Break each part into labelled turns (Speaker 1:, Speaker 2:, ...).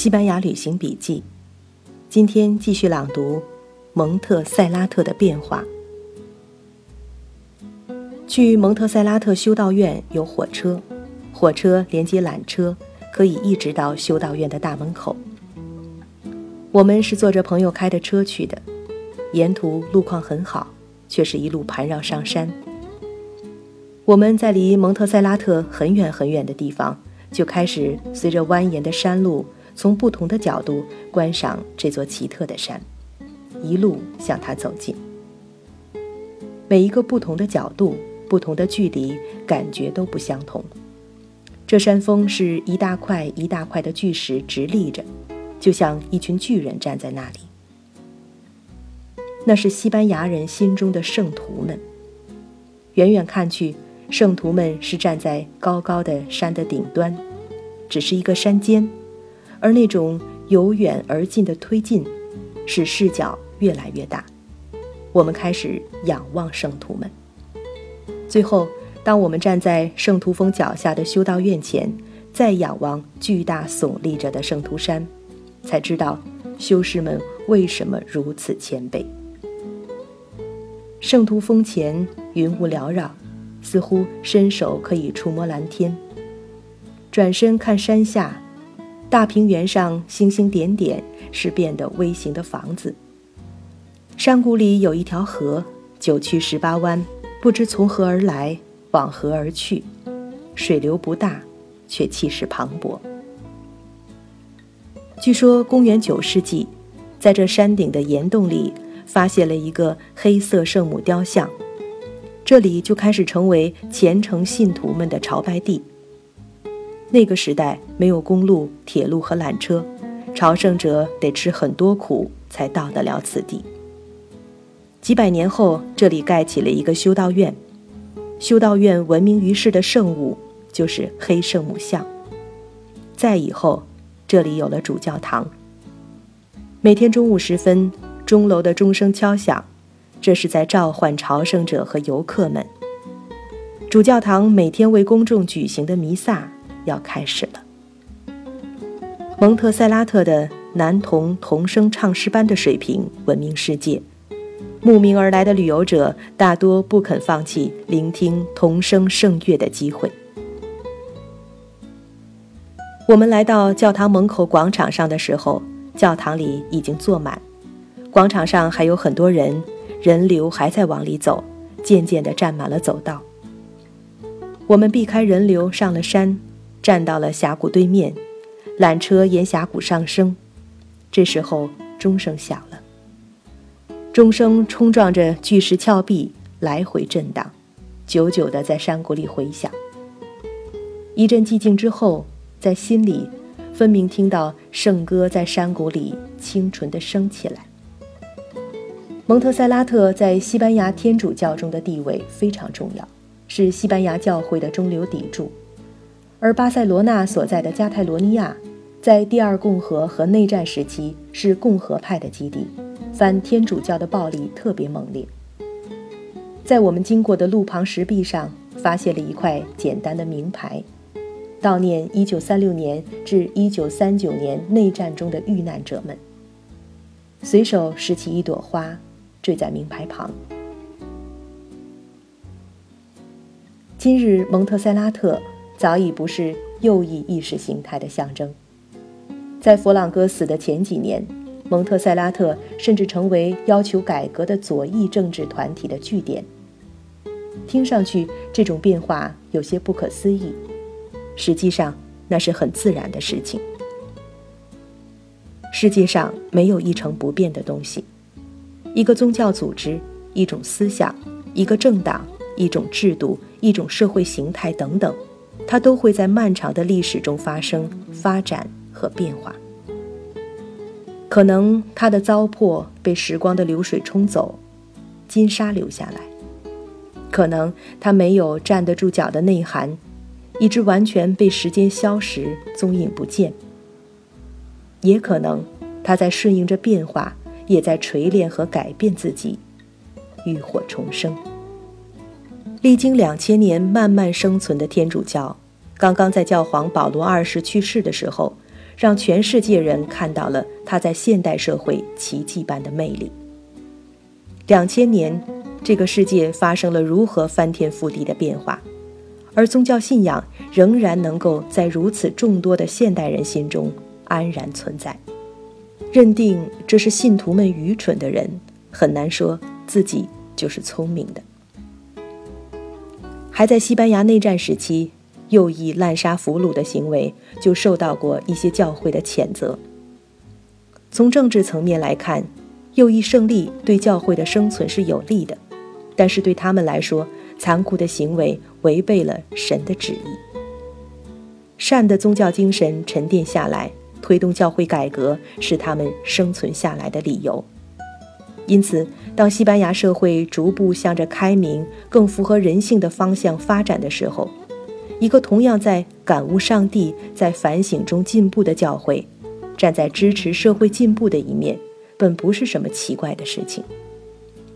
Speaker 1: 西班牙旅行笔记，今天继续朗读蒙特塞拉特的变化。去蒙特塞拉特修道院有火车，火车连接缆车，可以一直到修道院的大门口。我们是坐着朋友开的车去的，沿途路况很好，却是一路盘绕上山。我们在离蒙特塞拉特很远很远的地方，就开始随着蜿蜒的山路。从不同的角度观赏这座奇特的山，一路向它走近。每一个不同的角度、不同的距离，感觉都不相同。这山峰是一大块一大块的巨石直立着，就像一群巨人站在那里。那是西班牙人心中的圣徒们。远远看去，圣徒们是站在高高的山的顶端，只是一个山尖。而那种由远而近的推进，使视角越来越大。我们开始仰望圣徒们。最后，当我们站在圣徒峰脚下的修道院前，再仰望巨大耸立着的圣徒山，才知道修士们为什么如此谦卑。圣徒峰前云雾缭绕，似乎伸手可以触摸蓝天。转身看山下。大平原上星星点点，是变得微型的房子。山谷里有一条河，九曲十八弯，不知从何而来，往何而去。水流不大，却气势磅礴。据说公元九世纪，在这山顶的岩洞里，发现了一个黑色圣母雕像，这里就开始成为虔诚信徒们的朝拜地。那个时代没有公路、铁路和缆车，朝圣者得吃很多苦才到得了此地。几百年后，这里盖起了一个修道院，修道院闻名于世的圣物就是黑圣母像。再以后，这里有了主教堂。每天中午时分，钟楼的钟声敲响，这是在召唤朝圣者和游客们。主教堂每天为公众举行的弥撒。要开始了。蒙特塞拉特的男童童声唱诗班的水平闻名世界，慕名而来的旅游者大多不肯放弃聆听童声圣乐的机会。我们来到教堂门口广场上的时候，教堂里已经坐满，广场上还有很多人，人流还在往里走，渐渐地占满了走道。我们避开人流，上了山。站到了峡谷对面，缆车沿峡谷上升。这时候钟声响了，钟声冲撞着巨石峭壁，来回震荡，久久地在山谷里回响。一阵寂静之后，在心里分明听到圣歌在山谷里清纯地升起来。蒙特塞拉特在西班牙天主教中的地位非常重要，是西班牙教会的中流砥柱。而巴塞罗那所在的加泰罗尼亚，在第二共和和内战时期是共和派的基地，反天主教的暴力特别猛烈。在我们经过的路旁石壁上，发现了一块简单的名牌，悼念1936年至1939年内战中的遇难者们。随手拾起一朵花，坠在名牌旁。今日蒙特塞拉特。早已不是右翼意识形态的象征。在佛朗哥死的前几年，蒙特塞拉特甚至成为要求改革的左翼政治团体的据点。听上去，这种变化有些不可思议，实际上那是很自然的事情。世界上没有一成不变的东西，一个宗教组织、一种思想、一个政党、一种制度、一种社会形态等等。它都会在漫长的历史中发生、发展和变化。可能它的糟粕被时光的流水冲走，金沙留下来；可能它没有站得住脚的内涵，以致完全被时间消蚀、踪影不见；也可能它在顺应着变化，也在锤炼和改变自己，浴火重生。历经两千年慢慢生存的天主教，刚刚在教皇保罗二世去世的时候，让全世界人看到了他在现代社会奇迹般的魅力。两千年，这个世界发生了如何翻天覆地的变化，而宗教信仰仍然能够在如此众多的现代人心中安然存在。认定这是信徒们愚蠢的人，很难说自己就是聪明的。还在西班牙内战时期，右翼滥杀俘虏的行为就受到过一些教会的谴责。从政治层面来看，右翼胜利对教会的生存是有利的，但是对他们来说，残酷的行为违背了神的旨意。善的宗教精神沉淀下来，推动教会改革是他们生存下来的理由。因此，当西班牙社会逐步向着开明、更符合人性的方向发展的时候，一个同样在感悟上帝、在反省中进步的教会，站在支持社会进步的一面，本不是什么奇怪的事情。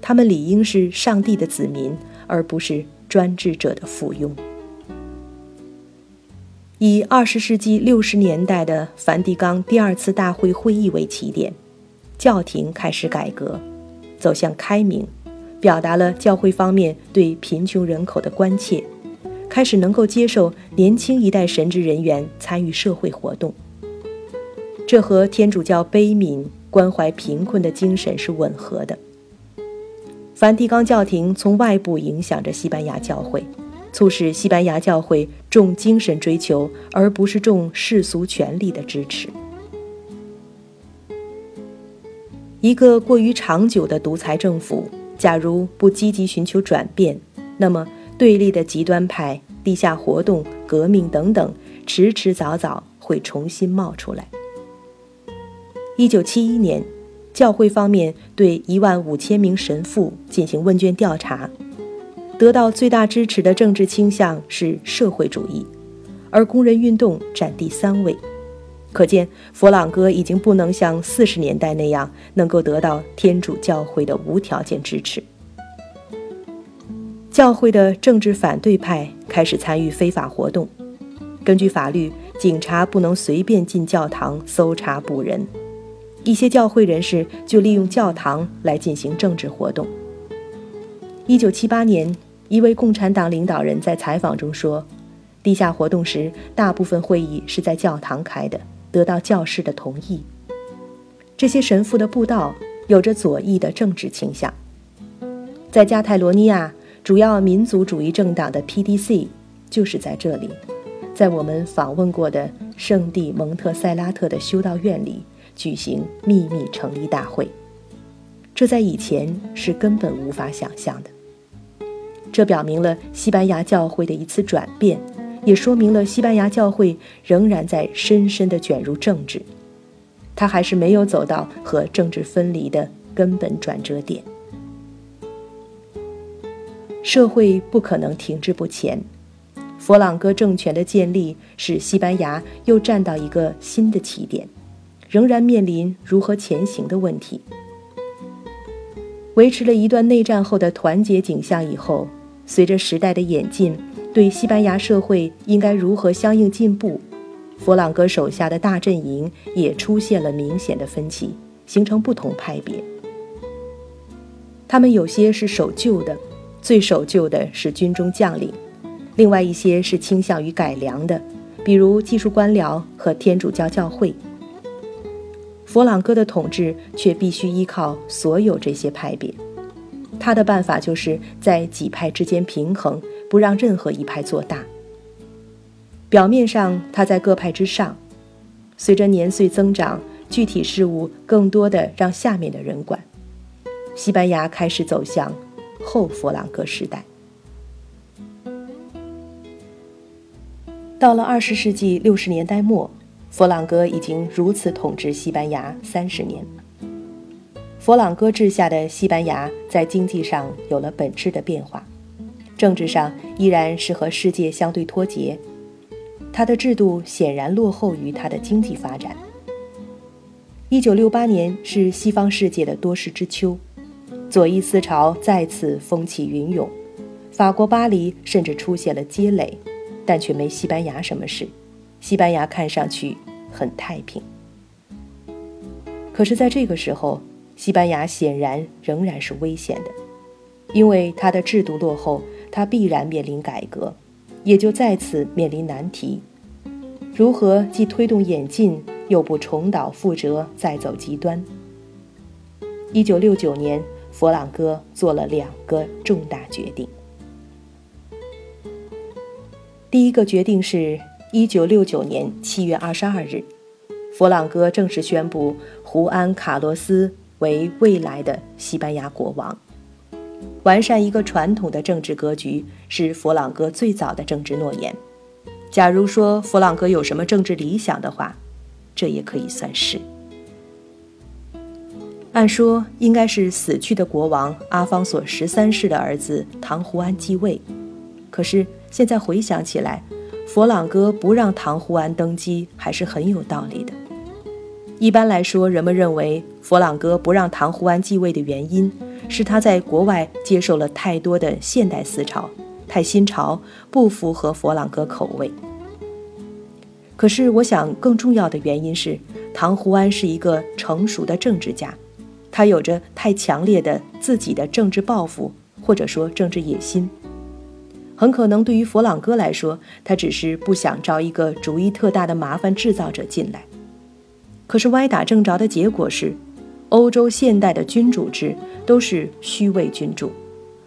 Speaker 1: 他们理应是上帝的子民，而不是专制者的附庸。以二十世纪六十年代的梵蒂冈第二次大会会议为起点，教廷开始改革。走向开明，表达了教会方面对贫穷人口的关切，开始能够接受年轻一代神职人员参与社会活动。这和天主教悲悯关怀贫困的精神是吻合的。梵蒂冈教廷从外部影响着西班牙教会，促使西班牙教会重精神追求，而不是重世俗权力的支持。一个过于长久的独裁政府，假如不积极寻求转变，那么对立的极端派、地下活动、革命等等，迟迟早早会重新冒出来。一九七一年，教会方面对一万五千名神父进行问卷调查，得到最大支持的政治倾向是社会主义，而工人运动占第三位。可见，佛朗哥已经不能像四十年代那样能够得到天主教会的无条件支持。教会的政治反对派开始参与非法活动。根据法律，警察不能随便进教堂搜查捕人。一些教会人士就利用教堂来进行政治活动。一九七八年，一位共产党领导人在采访中说：“地下活动时，大部分会议是在教堂开的。”得到教士的同意。这些神父的布道有着左翼的政治倾向。在加泰罗尼亚，主要民族主义政党的 PDC 就是在这里，在我们访问过的圣地蒙特塞拉特的修道院里举行秘密成立大会。这在以前是根本无法想象的。这表明了西班牙教会的一次转变。也说明了西班牙教会仍然在深深地卷入政治，它还是没有走到和政治分离的根本转折点。社会不可能停滞不前，佛朗哥政权的建立使西班牙又站到一个新的起点，仍然面临如何前行的问题。维持了一段内战后的团结景象以后，随着时代的演进。对西班牙社会应该如何相应进步，佛朗哥手下的大阵营也出现了明显的分歧，形成不同派别。他们有些是守旧的，最守旧的是军中将领；另外一些是倾向于改良的，比如技术官僚和天主教教会。佛朗哥的统治却必须依靠所有这些派别，他的办法就是在几派之间平衡。不让任何一派做大。表面上他在各派之上，随着年岁增长，具体事务更多的让下面的人管。西班牙开始走向后佛朗哥时代。到了二十世纪六十年代末，佛朗哥已经如此统治西班牙三十年。佛朗哥治下的西班牙在经济上有了本质的变化。政治上依然是和世界相对脱节，他的制度显然落后于他的经济发展。一九六八年是西方世界的多事之秋，左翼思潮再次风起云涌，法国巴黎甚至出现了街垒，但却没西班牙什么事。西班牙看上去很太平。可是，在这个时候，西班牙显然仍然是危险的，因为它的制度落后，它必然面临改革，也就再次面临难题：如何既推动演进，又不重蹈覆辙，再走极端？一九六九年，佛朗哥做了两个重大决定。第一个决定是一九六九年七月二十二日。佛朗哥正式宣布胡安·卡洛斯为未来的西班牙国王。完善一个传统的政治格局是佛朗哥最早的政治诺言。假如说佛朗哥有什么政治理想的话，这也可以算是。按说应该是死去的国王阿方索十三世的儿子唐胡安继位，可是现在回想起来，佛朗哥不让唐胡安登基还是很有道理的。一般来说，人们认为佛朗哥不让唐胡安继位的原因是他在国外接受了太多的现代思潮，太新潮，不符合佛朗哥口味。可是，我想更重要的原因是，唐胡安是一个成熟的政治家，他有着太强烈的自己的政治抱负，或者说政治野心。很可能对于佛朗哥来说，他只是不想招一个主意特大的麻烦制造者进来。可是歪打正着的结果是，欧洲现代的君主制都是虚位君主，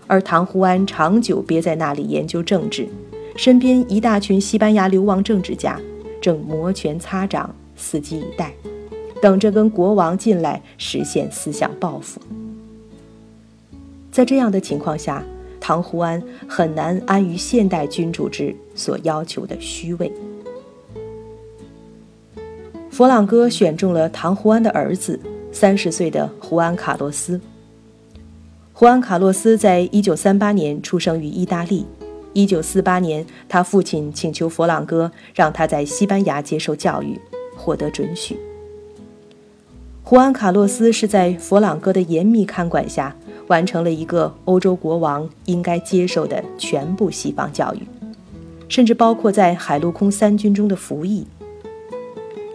Speaker 1: 而唐胡安长久憋在那里研究政治，身边一大群西班牙流亡政治家正摩拳擦掌，伺机以待，等着跟国王进来实现思想抱负。在这样的情况下，唐胡安很难安于现代君主制所要求的虚位。佛朗哥选中了唐胡安的儿子，三十岁的胡安·卡洛斯。胡安·卡洛斯在一九三八年出生于意大利。一九四八年，他父亲请求佛朗哥让他在西班牙接受教育，获得准许。胡安·卡洛斯是在佛朗哥的严密看管下，完成了一个欧洲国王应该接受的全部西方教育，甚至包括在海陆空三军中的服役。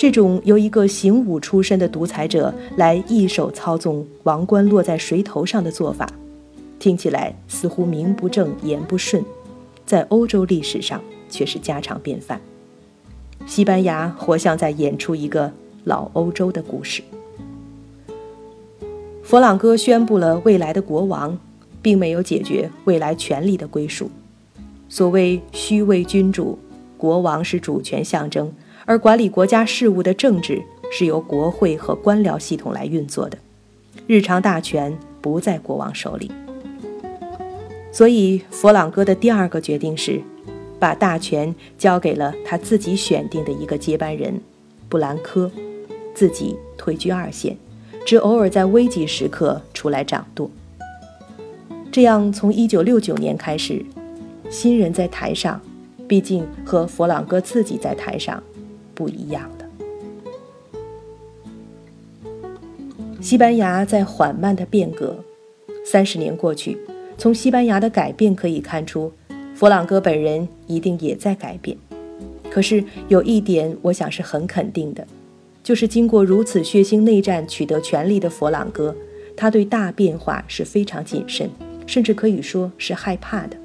Speaker 1: 这种由一个行武出身的独裁者来一手操纵王冠落在谁头上的做法，听起来似乎名不正言不顺，在欧洲历史上却是家常便饭。西班牙活像在演出一个老欧洲的故事。佛朗哥宣布了未来的国王，并没有解决未来权力的归属。所谓虚位君主，国王是主权象征。而管理国家事务的政治是由国会和官僚系统来运作的，日常大权不在国王手里。所以，佛朗哥的第二个决定是，把大权交给了他自己选定的一个接班人——布兰科，自己退居二线，只偶尔在危急时刻出来掌舵。这样，从1969年开始，新人在台上，毕竟和佛朗哥自己在台上。不一样的。西班牙在缓慢的变革，三十年过去，从西班牙的改变可以看出，佛朗哥本人一定也在改变。可是有一点，我想是很肯定的，就是经过如此血腥内战取得权力的佛朗哥，他对大变化是非常谨慎，甚至可以说是害怕的。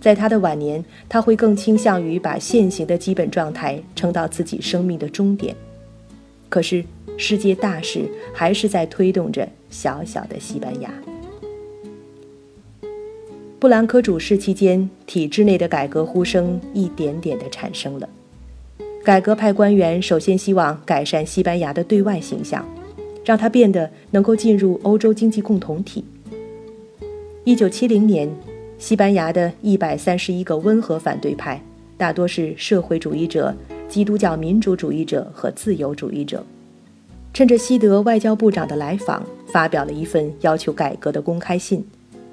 Speaker 1: 在他的晚年，他会更倾向于把现行的基本状态撑到自己生命的终点。可是，世界大势还是在推动着小小的西班牙。布兰科主事期间，体制内的改革呼声一点点地产生了。改革派官员首先希望改善西班牙的对外形象，让它变得能够进入欧洲经济共同体。一九七零年。西班牙的一百三十一个温和反对派，大多是社会主义者、基督教民主主义者和自由主义者，趁着西德外交部长的来访，发表了一份要求改革的公开信，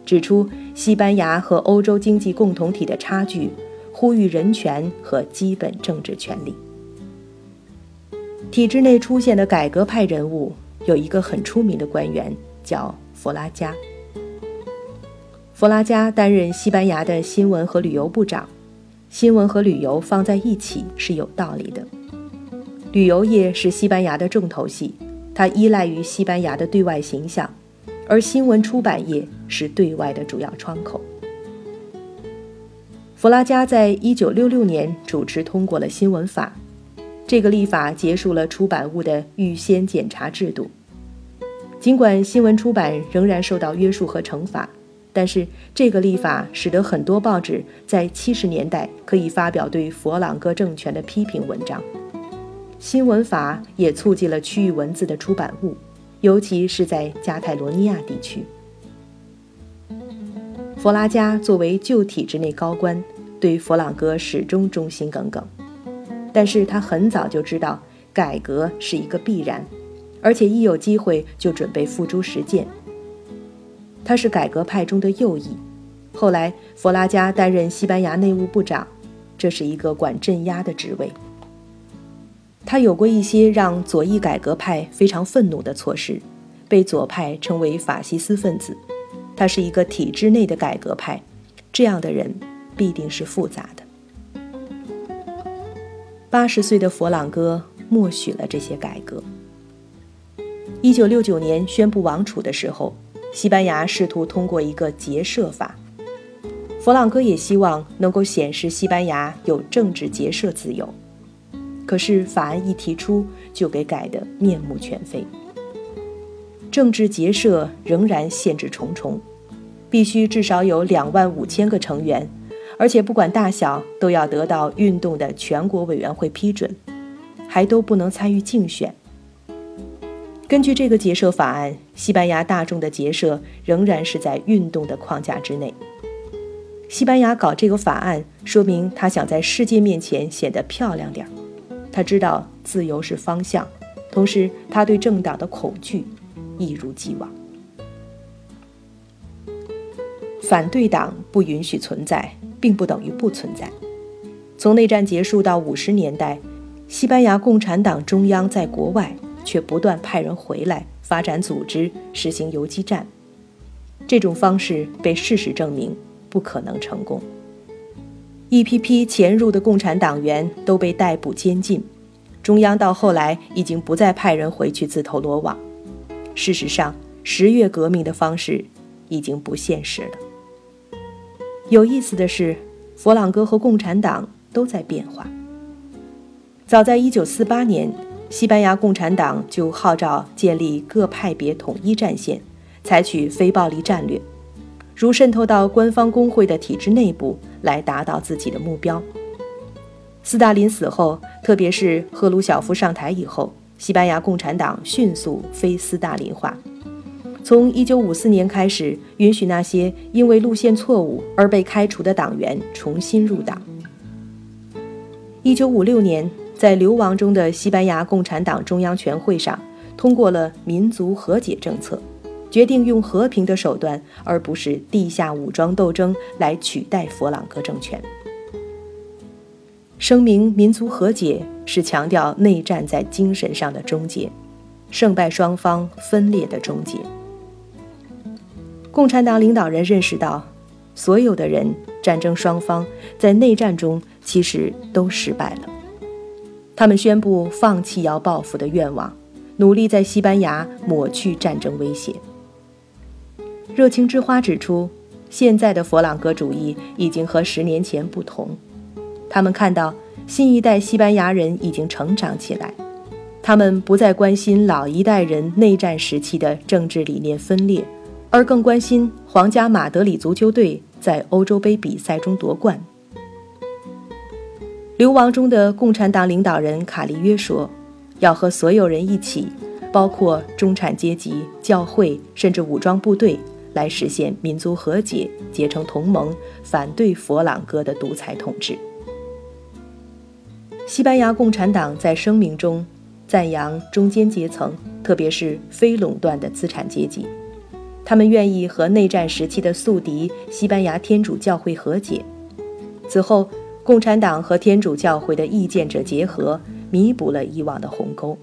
Speaker 1: 指出西班牙和欧洲经济共同体的差距，呼吁人权和基本政治权利。体制内出现的改革派人物有一个很出名的官员，叫弗拉加。弗拉加担任西班牙的新闻和旅游部长，新闻和旅游放在一起是有道理的。旅游业是西班牙的重头戏，它依赖于西班牙的对外形象，而新闻出版业是对外的主要窗口。弗拉加在一九六六年主持通过了新闻法，这个立法结束了出版物的预先检查制度。尽管新闻出版仍然受到约束和惩罚，但是这个立法使得很多报纸在七十年代可以发表对佛朗哥政权的批评文章。新闻法也促进了区域文字的出版物，尤其是在加泰罗尼亚地区。弗拉加作为旧体制内高官。对佛朗哥始终忠心耿耿，但是他很早就知道改革是一个必然，而且一有机会就准备付诸实践。他是改革派中的右翼，后来弗拉加担任西班牙内务部长，这是一个管镇压的职位。他有过一些让左翼改革派非常愤怒的措施，被左派称为法西斯分子。他是一个体制内的改革派，这样的人。必定是复杂的。八十岁的佛朗哥默许了这些改革。一九六九年宣布王储的时候，西班牙试图通过一个结社法。佛朗哥也希望能够显示西班牙有政治结社自由，可是法案一提出就给改得面目全非。政治结社仍然限制重重，必须至少有两万五千个成员。而且不管大小，都要得到运动的全国委员会批准，还都不能参与竞选。根据这个结社法案，西班牙大众的结社仍然是在运动的框架之内。西班牙搞这个法案，说明他想在世界面前显得漂亮点儿。他知道自由是方向，同时他对政党的恐惧一如既往。反对党不允许存在。并不等于不存在。从内战结束到五十年代，西班牙共产党中央在国外却不断派人回来发展组织，实行游击战。这种方式被事实证明不可能成功。一批批潜入的共产党员都被逮捕监禁，中央到后来已经不再派人回去自投罗网。事实上，十月革命的方式已经不现实了。有意思的是，佛朗哥和共产党都在变化。早在1948年，西班牙共产党就号召建立各派别统一战线，采取非暴力战略，如渗透到官方工会的体制内部来达到自己的目标。斯大林死后，特别是赫鲁晓夫上台以后，西班牙共产党迅速非斯大林化。从1954年开始，允许那些因为路线错误而被开除的党员重新入党。1956年，在流亡中的西班牙共产党中央全会上通过了民族和解政策，决定用和平的手段，而不是地下武装斗争来取代佛朗哥政权。声明民族和解是强调内战在精神上的终结，胜败双方分裂的终结。共产党领导人认识到，所有的人、战争双方在内战中其实都失败了。他们宣布放弃要报复的愿望，努力在西班牙抹去战争威胁。热情之花指出，现在的佛朗哥主义已经和十年前不同。他们看到新一代西班牙人已经成长起来，他们不再关心老一代人内战时期的政治理念分裂。而更关心皇家马德里足球队在欧洲杯比赛中夺冠。流亡中的共产党领导人卡利约说：“要和所有人一起，包括中产阶级、教会，甚至武装部队，来实现民族和解，结成同盟，反对佛朗哥的独裁统治。”西班牙共产党在声明中赞扬中间阶层，特别是非垄断的资产阶级。他们愿意和内战时期的宿敌西班牙天主教会和解。此后，共产党和天主教会的意见者结合，弥补了以往的鸿沟。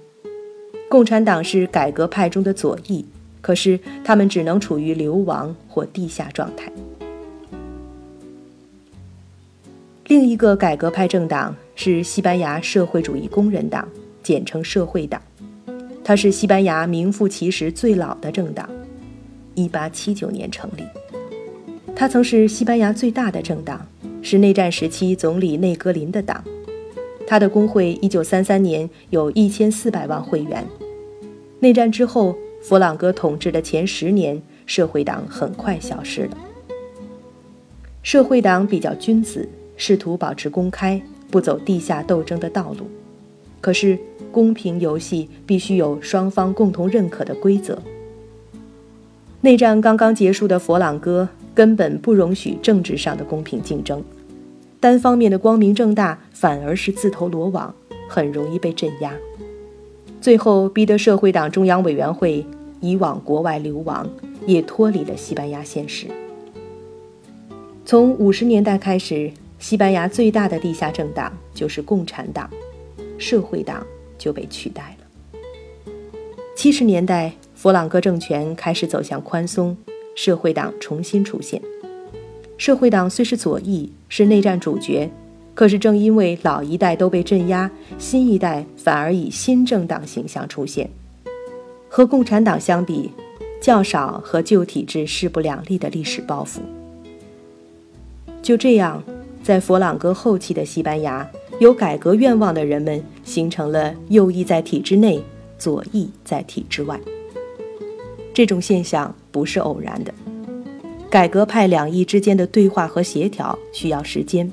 Speaker 1: 共产党是改革派中的左翼，可是他们只能处于流亡或地下状态。另一个改革派政党是西班牙社会主义工人党简称社会党。它是西班牙名副其实最老的政党，1879年成立。它曾是西班牙最大的政党，是内战时期总理内格林的党。他的工会1933年有一千四百万会员。内战之后，弗朗哥统治的前十年，社会党很快消失了。社会党比较君子，试图保持公开，不走地下斗争的道路。可是，公平游戏必须有双方共同认可的规则。内战刚刚结束的佛朗哥根本不容许政治上的公平竞争，单方面的光明正大反而是自投罗网，很容易被镇压。最后逼得社会党中央委员会以往国外流亡，也脱离了西班牙现实。从五十年代开始，西班牙最大的地下政党就是共产党。社会党就被取代了。七十年代，弗朗哥政权开始走向宽松，社会党重新出现。社会党虽是左翼，是内战主角，可是正因为老一代都被镇压，新一代反而以新政党形象出现。和共产党相比，较少和旧体制势不两立的历史包袱。就这样，在佛朗哥后期的西班牙。有改革愿望的人们形成了右翼在体制内，左翼在体制外。这种现象不是偶然的。改革派两翼之间的对话和协调需要时间，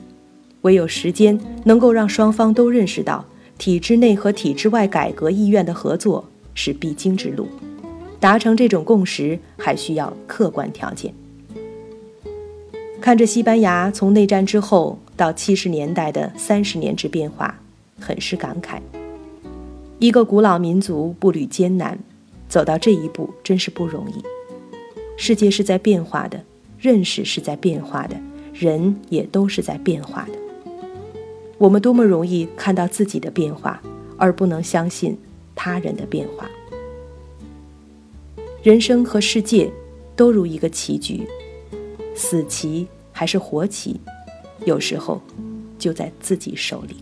Speaker 1: 唯有时间能够让双方都认识到体制内和体制外改革意愿的合作是必经之路。达成这种共识还需要客观条件。看着西班牙从内战之后。到七十年代的三十年之变化，很是感慨。一个古老民族步履艰难，走到这一步真是不容易。世界是在变化的，认识是在变化的，人也都是在变化的。我们多么容易看到自己的变化，而不能相信他人的变化。人生和世界都如一个棋局，死棋还是活棋？有时候，就在自己手里。